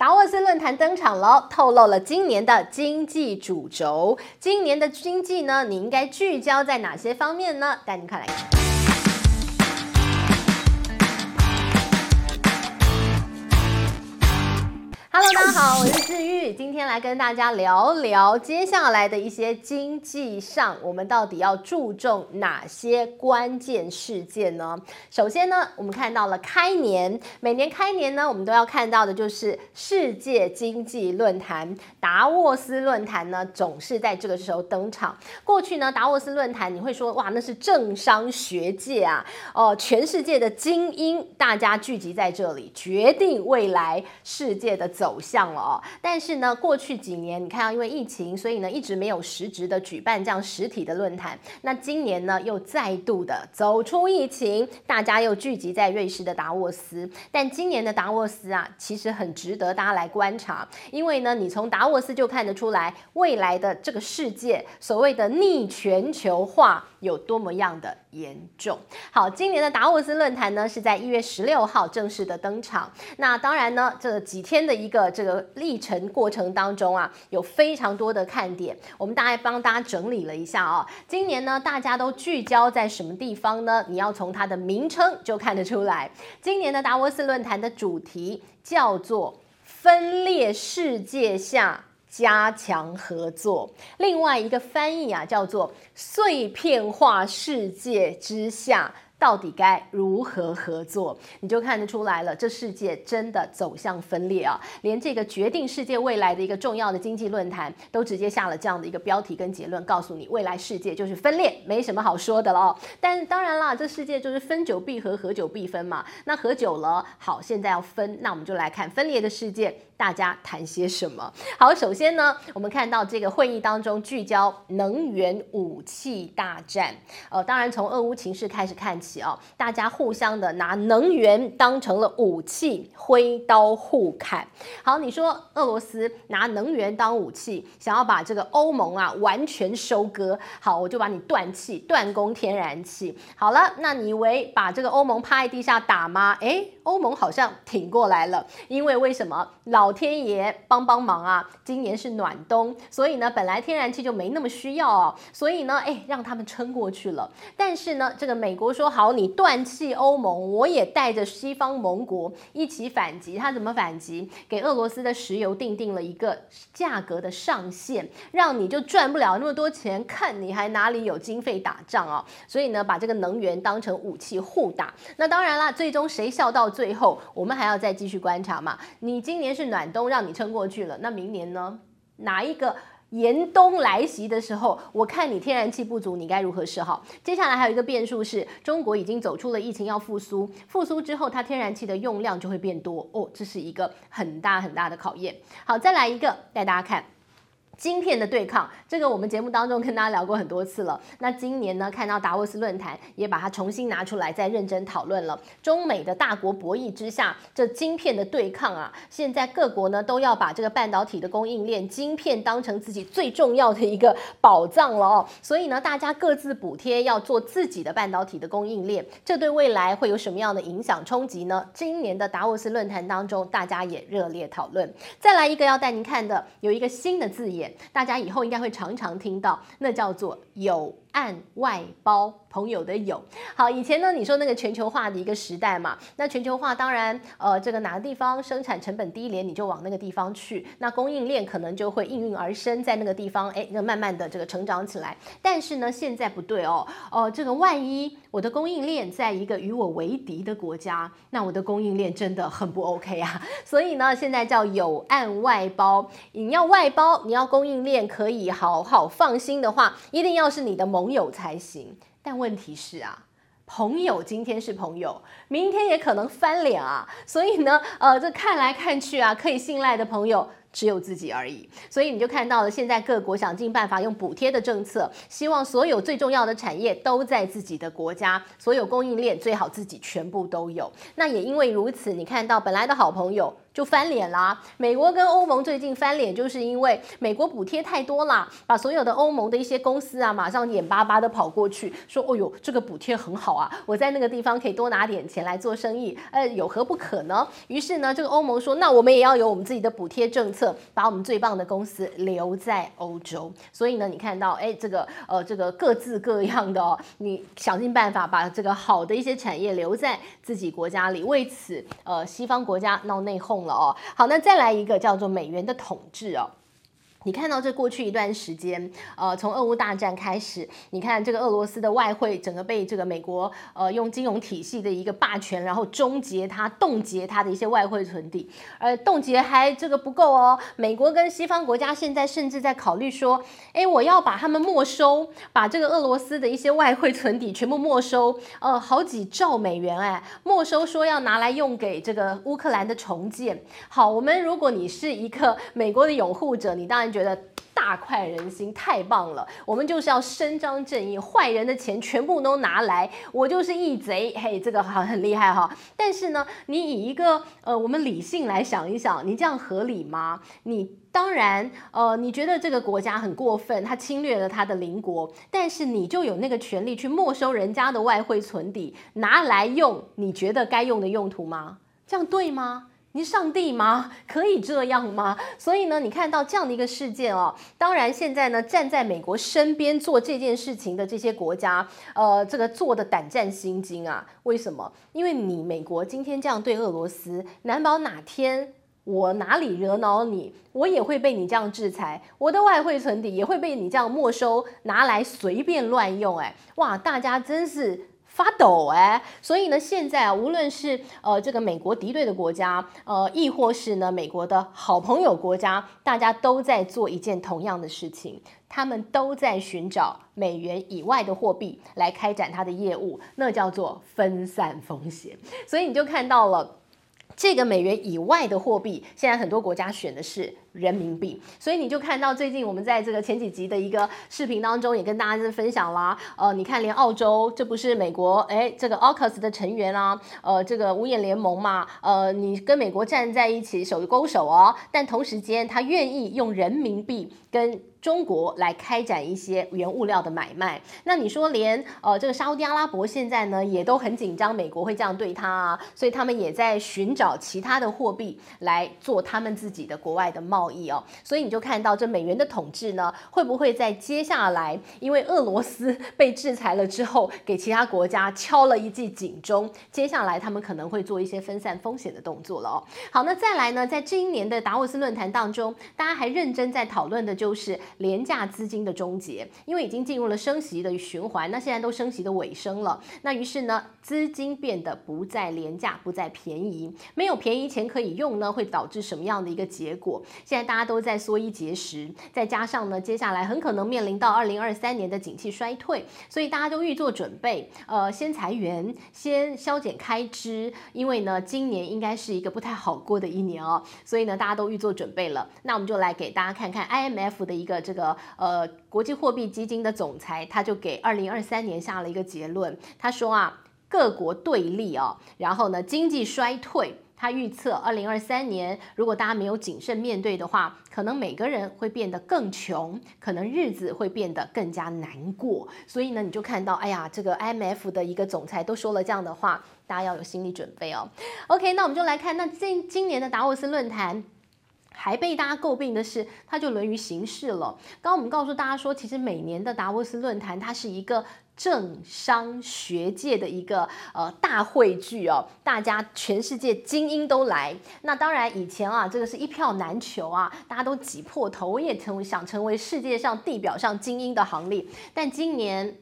达沃斯论坛登场了，透露了今年的经济主轴。今年的经济呢，你应该聚焦在哪些方面呢？带你快来看 Hello，大家好，我是志玉，今天来跟大家聊聊接下来的一些经济上，我们到底要注重哪些关键事件呢？首先呢，我们看到了开年，每年开年呢，我们都要看到的就是世界经济论坛达沃斯论坛呢，总是在这个时候登场。过去呢，达沃斯论坛你会说哇，那是政商学界啊，哦、全世界的精英大家聚集在这里，决定未来世界的走。走向了哦，但是呢，过去几年你看到因为疫情，所以呢一直没有实质的举办这样实体的论坛。那今年呢又再度的走出疫情，大家又聚集在瑞士的达沃斯。但今年的达沃斯啊，其实很值得大家来观察，因为呢，你从达沃斯就看得出来，未来的这个世界所谓的逆全球化。有多么样的严重？好，今年的达沃斯论坛呢，是在一月十六号正式的登场。那当然呢，这几天的一个这个历程过程当中啊，有非常多的看点。我们大概帮大家整理了一下、哦。今年呢，大家都聚焦在什么地方呢？你要从它的名称就看得出来。今年的达沃斯论坛的主题叫做“分裂世界下”。加强合作，另外一个翻译啊，叫做“碎片化世界之下”。到底该如何合作？你就看得出来了，这世界真的走向分裂啊！连这个决定世界未来的一个重要的经济论坛，都直接下了这样的一个标题跟结论，告诉你未来世界就是分裂，没什么好说的了哦。但当然啦，这世界就是分久必合，合久必分嘛。那合久了，好，现在要分，那我们就来看分裂的世界，大家谈些什么？好，首先呢，我们看到这个会议当中聚焦能源武器大战，呃，当然从俄乌情势开始看起。大家互相的拿能源当成了武器，挥刀互砍。好，你说俄罗斯拿能源当武器，想要把这个欧盟啊完全收割。好，我就把你断气，断供天然气。好了，那你以为把这个欧盟趴在地下打吗？诶，欧盟好像挺过来了，因为为什么？老老天爷帮帮忙啊！今年是暖冬，所以呢，本来天然气就没那么需要哦，所以呢，哎，让他们撑过去了。但是呢，这个美国说好。你断气欧盟，我也带着西方盟国一起反击。他怎么反击？给俄罗斯的石油定定了一个价格的上限，让你就赚不了那么多钱，看你还哪里有经费打仗啊？所以呢，把这个能源当成武器互打。那当然啦，最终谁笑到最后，我们还要再继续观察嘛。你今年是暖寒冬，让你撑过去了，那明年呢？哪一个？严冬来袭的时候，我看你天然气不足，你该如何是好？接下来还有一个变数是，中国已经走出了疫情，要复苏，复苏之后，它天然气的用量就会变多哦，这是一个很大很大的考验。好，再来一个，带大家看。晶片的对抗，这个我们节目当中跟大家聊过很多次了。那今年呢，看到达沃斯论坛也把它重新拿出来再认真讨论了。中美的大国博弈之下，这晶片的对抗啊，现在各国呢都要把这个半导体的供应链、晶片当成自己最重要的一个宝藏了哦。所以呢，大家各自补贴要做自己的半导体的供应链，这对未来会有什么样的影响冲击呢？今年的达沃斯论坛当中，大家也热烈讨论。再来一个要带您看的，有一个新的字眼。大家以后应该会常常听到，那叫做有按外包。朋友的友，好，以前呢，你说那个全球化的一个时代嘛，那全球化当然，呃，这个哪个地方生产成本低廉，你就往那个地方去，那供应链可能就会应运而生，在那个地方，哎，那慢慢的这个成长起来。但是呢，现在不对哦，哦、这个万一我的供应链在一个与我为敌的国家，那我的供应链真的很不 OK 啊。所以呢，现在叫有按外包，你要外包，你要供应链可以好好放心的话，一定要是你的某朋友才行。但问题是啊，朋友今天是朋友，明天也可能翻脸啊。所以呢，呃，这看来看去啊，可以信赖的朋友只有自己而已。所以你就看到了，现在各国想尽办法用补贴的政策，希望所有最重要的产业都在自己的国家，所有供应链最好自己全部都有。那也因为如此，你看到本来的好朋友。就翻脸啦！美国跟欧盟最近翻脸，就是因为美国补贴太多啦，把所有的欧盟的一些公司啊，马上眼巴巴的跑过去，说：“哦呦，这个补贴很好啊，我在那个地方可以多拿点钱来做生意，呃，有何不可呢？”于是呢，这个欧盟说：“那我们也要有我们自己的补贴政策，把我们最棒的公司留在欧洲。”所以呢，你看到，哎，这个呃，这个各自各样的哦，你想尽办法把这个好的一些产业留在自己国家里，为此，呃，西方国家闹内讧。了哦，好，那再来一个叫做美元的统治哦。你看到这过去一段时间，呃，从俄乌大战开始，你看这个俄罗斯的外汇整个被这个美国呃用金融体系的一个霸权，然后终结它、冻结它的一些外汇存底，而冻结还这个不够哦，美国跟西方国家现在甚至在考虑说，哎，我要把他们没收，把这个俄罗斯的一些外汇存底全部没收，呃，好几兆美元哎，没收说要拿来用给这个乌克兰的重建。好，我们如果你是一个美国的拥护者，你当然。觉得大快人心，太棒了！我们就是要伸张正义，坏人的钱全部都拿来，我就是义贼。嘿，这个很很厉害哈。但是呢，你以一个呃，我们理性来想一想，你这样合理吗？你当然呃，你觉得这个国家很过分，他侵略了他的邻国，但是你就有那个权利去没收人家的外汇存底，拿来用你觉得该用的用途吗？这样对吗？你是上帝吗？可以这样吗？所以呢，你看到这样的一个事件哦，当然现在呢，站在美国身边做这件事情的这些国家，呃，这个做的胆战心惊啊。为什么？因为你美国今天这样对俄罗斯，难保哪天我哪里惹恼你，我也会被你这样制裁，我的外汇存底也会被你这样没收，拿来随便乱用。哎，哇，大家真是。发抖哎，所以呢，现在啊，无论是呃这个美国敌对的国家，呃，亦或是呢美国的好朋友国家，大家都在做一件同样的事情，他们都在寻找美元以外的货币来开展他的业务，那叫做分散风险。所以你就看到了这个美元以外的货币，现在很多国家选的是。人民币，所以你就看到最近我们在这个前几集的一个视频当中，也跟大家分享啦。呃，你看连澳洲，这不是美国哎，这个 AUKUS 的成员啊，呃，这个五眼联盟嘛，呃，你跟美国站在一起，手勾手哦，但同时间他愿意用人民币跟中国来开展一些原物料的买卖。那你说连呃这个沙乌地阿拉伯现在呢也都很紧张，美国会这样对他啊，所以他们也在寻找其他的货币来做他们自己的国外的贸贸易哦，所以你就看到这美元的统治呢，会不会在接下来，因为俄罗斯被制裁了之后，给其他国家敲了一记警钟？接下来他们可能会做一些分散风险的动作了哦。好，那再来呢，在今年的达沃斯论坛当中，大家还认真在讨论的就是廉价资金的终结，因为已经进入了升息的循环，那现在都升息的尾声了，那于是呢，资金变得不再廉价，不再便宜，没有便宜钱可以用呢，会导致什么样的一个结果？现在大家都在缩衣节食，再加上呢，接下来很可能面临到二零二三年的景气衰退，所以大家都预做准备，呃，先裁员，先削减开支，因为呢，今年应该是一个不太好过的一年哦，所以呢，大家都预做准备了。那我们就来给大家看看 IMF 的一个这个呃国际货币基金的总裁，他就给二零二三年下了一个结论，他说啊，各国对立哦，然后呢，经济衰退。他预测，二零二三年如果大家没有谨慎面对的话，可能每个人会变得更穷，可能日子会变得更加难过。所以呢，你就看到，哎呀，这个 IMF 的一个总裁都说了这样的话，大家要有心理准备哦。OK，那我们就来看，那今今年的达沃斯论坛还被大家诟病的是，它就沦于形式了。刚刚我们告诉大家说，其实每年的达沃斯论坛它是一个。政商学界的一个呃大汇聚哦，大家全世界精英都来。那当然以前啊，这个是一票难求啊，大家都挤破头，我也成为想成为世界上地表上精英的行列。但今年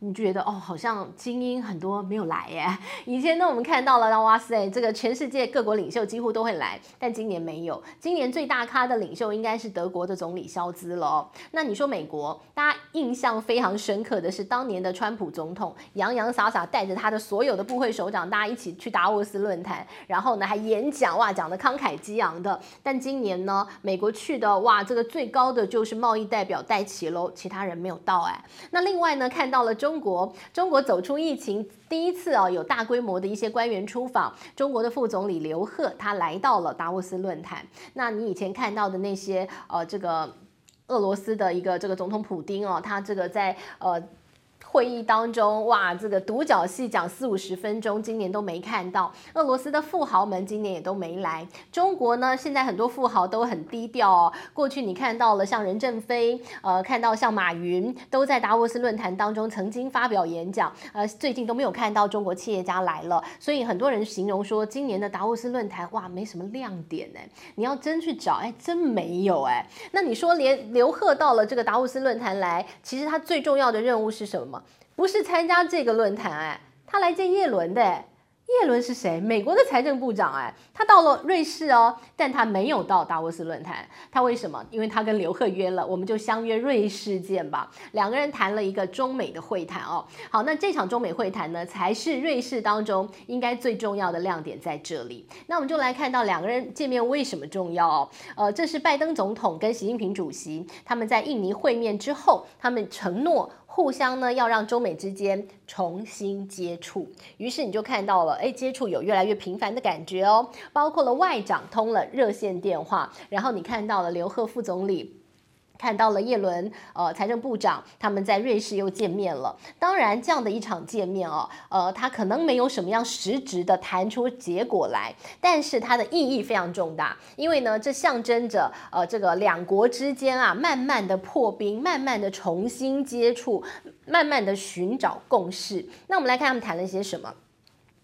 你觉得哦，好像精英很多没有来耶。以前呢，我们看到了，哇塞，这个全世界各国领袖几乎都会来，但今年没有。今年最大咖的领袖应该是德国的总理肖兹了。那你说美国，大家印象非常深刻的是当年的川普总统洋洋洒洒带着他的所有的部会首长，大家一起去达沃斯论坛，然后呢还演讲，哇，讲得慷慨激昂的。但今年呢，美国去的哇，这个最高的就是贸易代表戴奇喽，其他人没有到哎。那另外呢，看到了中中国，中国走出疫情第一次啊，有大规模的一些官员出访。中国的副总理刘鹤他来到了达沃斯论坛。那你以前看到的那些呃，这个俄罗斯的一个这个总统普丁哦，他这个在呃。会议当中，哇，这个独角戏讲四五十分钟，今年都没看到。俄罗斯的富豪们今年也都没来。中国呢，现在很多富豪都很低调哦。过去你看到了像任正非，呃，看到像马云，都在达沃斯论坛当中曾经发表演讲。呃，最近都没有看到中国企业家来了，所以很多人形容说，今年的达沃斯论坛，哇，没什么亮点哎。你要真去找，哎，真没有哎。那你说连刘鹤到了这个达沃斯论坛来，其实他最重要的任务是什么？不是参加这个论坛，哎，他来见叶伦的。叶伦是谁？美国的财政部长，哎，他到了瑞士哦，但他没有到达沃斯论坛。他为什么？因为他跟刘鹤约了，我们就相约瑞士见吧。两个人谈了一个中美的会谈哦。好，那这场中美会谈呢，才是瑞士当中应该最重要的亮点在这里。那我们就来看到两个人见面为什么重要哦？呃，这是拜登总统跟习近平主席他们在印尼会面之后，他们承诺。互相呢，要让中美之间重新接触，于是你就看到了，哎，接触有越来越频繁的感觉哦，包括了外长通了热线电话，然后你看到了刘鹤副总理。看到了叶伦，呃，财政部长他们在瑞士又见面了。当然，这样的一场见面哦，呃，他可能没有什么样实质的谈出结果来，但是它的意义非常重大，因为呢，这象征着呃，这个两国之间啊，慢慢的破冰，慢慢的重新接触，慢慢的寻找共识。那我们来看他们谈了些什么，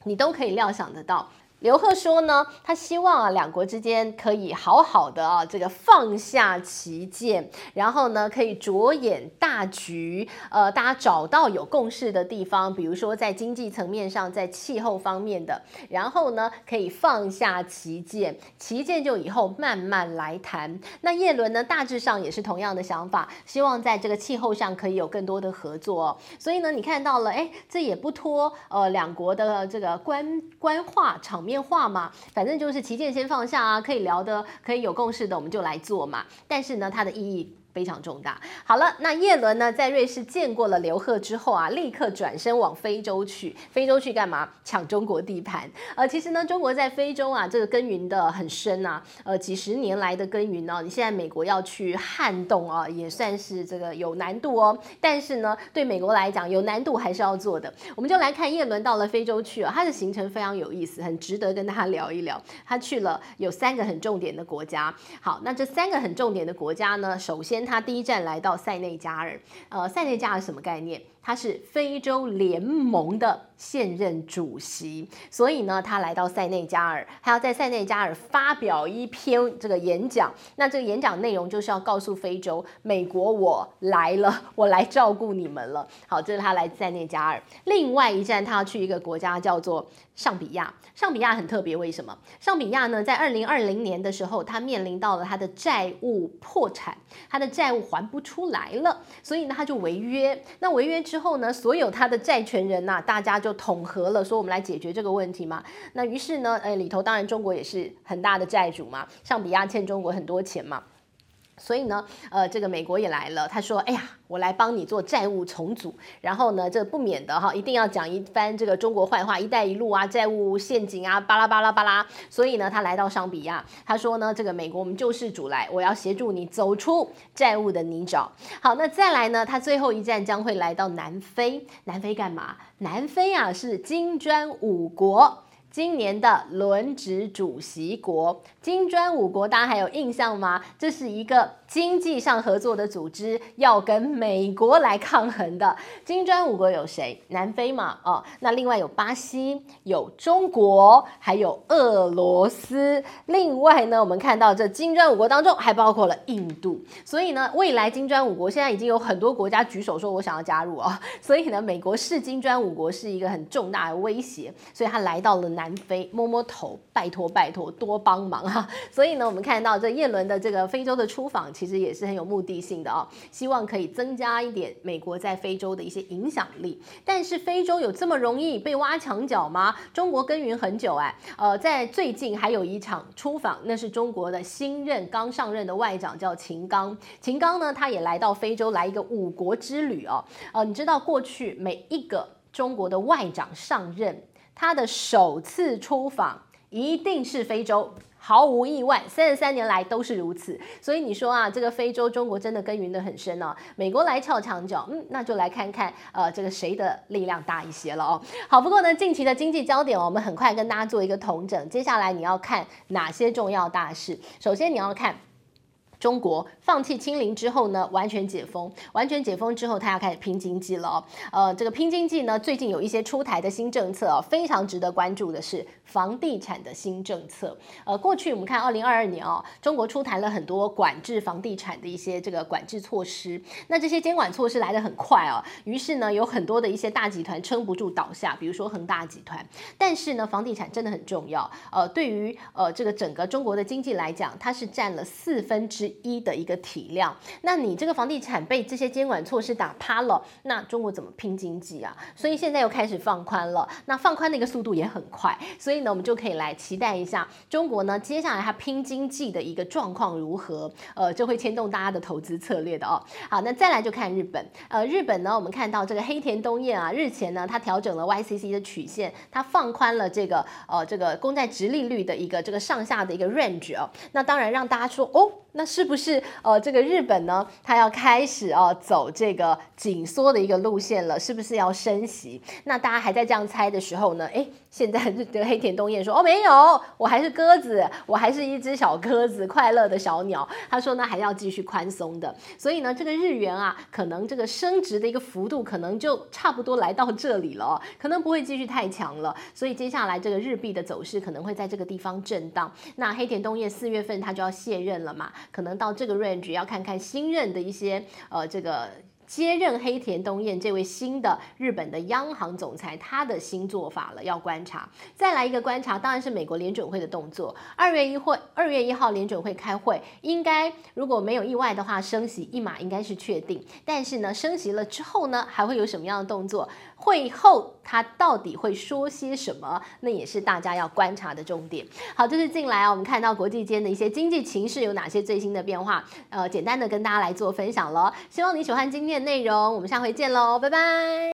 你都可以料想得到。刘鹤说呢，他希望啊，两国之间可以好好的啊，这个放下旗舰，然后呢，可以着眼大局，呃，大家找到有共识的地方，比如说在经济层面上，在气候方面的，然后呢，可以放下旗舰，旗舰就以后慢慢来谈。那叶伦呢，大致上也是同样的想法，希望在这个气候上可以有更多的合作。所以呢，你看到了，哎，这也不脱呃两国的这个官官话场面。电话嘛，反正就是旗舰先放下啊，可以聊的，可以有共识的，我们就来做嘛。但是呢，它的意义。非常重大。好了，那叶伦呢，在瑞士见过了刘鹤之后啊，立刻转身往非洲去。非洲去干嘛？抢中国地盘。呃，其实呢，中国在非洲啊，这个耕耘的很深啊，呃，几十年来的耕耘呢，你现在美国要去撼动啊，也算是这个有难度哦。但是呢，对美国来讲，有难度还是要做的。我们就来看叶伦到了非洲去啊，他的行程非常有意思，很值得跟他聊一聊。他去了有三个很重点的国家。好，那这三个很重点的国家呢，首先。他第一站来到塞内加尔，呃，塞内加尔什么概念？他是非洲联盟的现任主席，所以呢，他来到塞内加尔，还要在塞内加尔发表一篇这个演讲。那这个演讲内容就是要告诉非洲，美国我来了，我来照顾你们了。好，这是他来塞内加尔。另外一站，他要去一个国家叫做尚比亚。尚比亚很特别，为什么？尚比亚呢，在二零二零年的时候，他面临到了他的债务破产，他的债务还不出来了，所以呢，他就违约。那违约之之后呢，所有他的债权人呐、大家就统合了，说我们来解决这个问题嘛。那于是呢，诶，里头当然中国也是很大的债主嘛，像比亚欠中国很多钱嘛。所以呢，呃，这个美国也来了。他说：“哎呀，我来帮你做债务重组。然后呢，这不免的哈，一定要讲一番这个中国坏话，‘一带一路’啊，债务陷阱啊，巴拉巴拉巴拉。所以呢，他来到尚比亚，他说呢，这个美国我们救世主来，我要协助你走出债务的泥沼。好，那再来呢，他最后一站将会来到南非。南非干嘛？南非啊，是金砖五国。”今年的轮值主席国。金砖五国，大家还有印象吗？这是一个经济上合作的组织，要跟美国来抗衡的。金砖五国有谁？南非嘛，哦，那另外有巴西，有中国，还有俄罗斯。另外呢，我们看到这金砖五国当中还包括了印度。所以呢，未来金砖五国现在已经有很多国家举手说，我想要加入啊、哦。所以呢，美国视金砖五国是一个很重大的威胁，所以他来到了南非摸摸头，拜托拜托，多帮忙啊。所以呢，我们看到这叶伦的这个非洲的出访，其其实也是很有目的性的哦，希望可以增加一点美国在非洲的一些影响力。但是非洲有这么容易被挖墙脚吗？中国耕耘很久哎，呃，在最近还有一场出访，那是中国的新任刚上任的外长叫秦刚。秦刚呢，他也来到非洲来一个五国之旅哦。呃，你知道过去每一个中国的外长上任，他的首次出访一定是非洲。毫无意外，三十三年来都是如此。所以你说啊，这个非洲中国真的耕耘得很深哦。美国来撬墙脚，嗯，那就来看看呃，这个谁的力量大一些了哦。好，不过呢，近期的经济焦点，我们很快跟大家做一个统整。接下来你要看哪些重要大事？首先你要看。中国放弃清零之后呢，完全解封，完全解封之后，他要开始拼经济了哦。呃，这个拼经济呢，最近有一些出台的新政策哦，非常值得关注的是房地产的新政策。呃，过去我们看二零二二年哦，中国出台了很多管制房地产的一些这个管制措施。那这些监管措施来得很快哦，于是呢，有很多的一些大集团撑不住倒下，比如说恒大集团。但是呢，房地产真的很重要。呃，对于呃这个整个中国的经济来讲，它是占了四分之一的一个体量，那你这个房地产被这些监管措施打趴了，那中国怎么拼经济啊？所以现在又开始放宽了，那放宽的一个速度也很快，所以呢，我们就可以来期待一下中国呢接下来它拼经济的一个状况如何，呃，就会牵动大家的投资策略的哦。好，那再来就看日本，呃，日本呢，我们看到这个黑田东彦啊，日前呢，它调整了 YCC 的曲线，它放宽了这个呃这个公债殖利率的一个这个上下的一个 range 哦，那当然让大家说哦。那是不是呃，这个日本呢，它要开始哦走这个紧缩的一个路线了？是不是要升息？那大家还在这样猜的时候呢，诶，现在这个黑田东彦说哦，没有，我还是鸽子，我还是一只小鸽子，快乐的小鸟。他说呢，还要继续宽松的。所以呢，这个日元啊，可能这个升值的一个幅度可能就差不多来到这里了，可能不会继续太强了。所以接下来这个日币的走势可能会在这个地方震荡。那黑田东彦四月份他就要卸任了嘛？可能到这个 range 要看看新任的一些呃这个。接任黑田东彦这位新的日本的央行总裁，他的新做法了，要观察。再来一个观察，当然是美国联准会的动作。二月一会，二月一号联准会开会，应该如果没有意外的话，升息一码应该是确定。但是呢，升息了之后呢，还会有什么样的动作？会后他到底会说些什么？那也是大家要观察的重点。好，这是进来啊，我们看到国际间的一些经济情势有哪些最新的变化？呃，简单的跟大家来做分享了。希望你喜欢今天的内容，我们下回见喽，拜拜。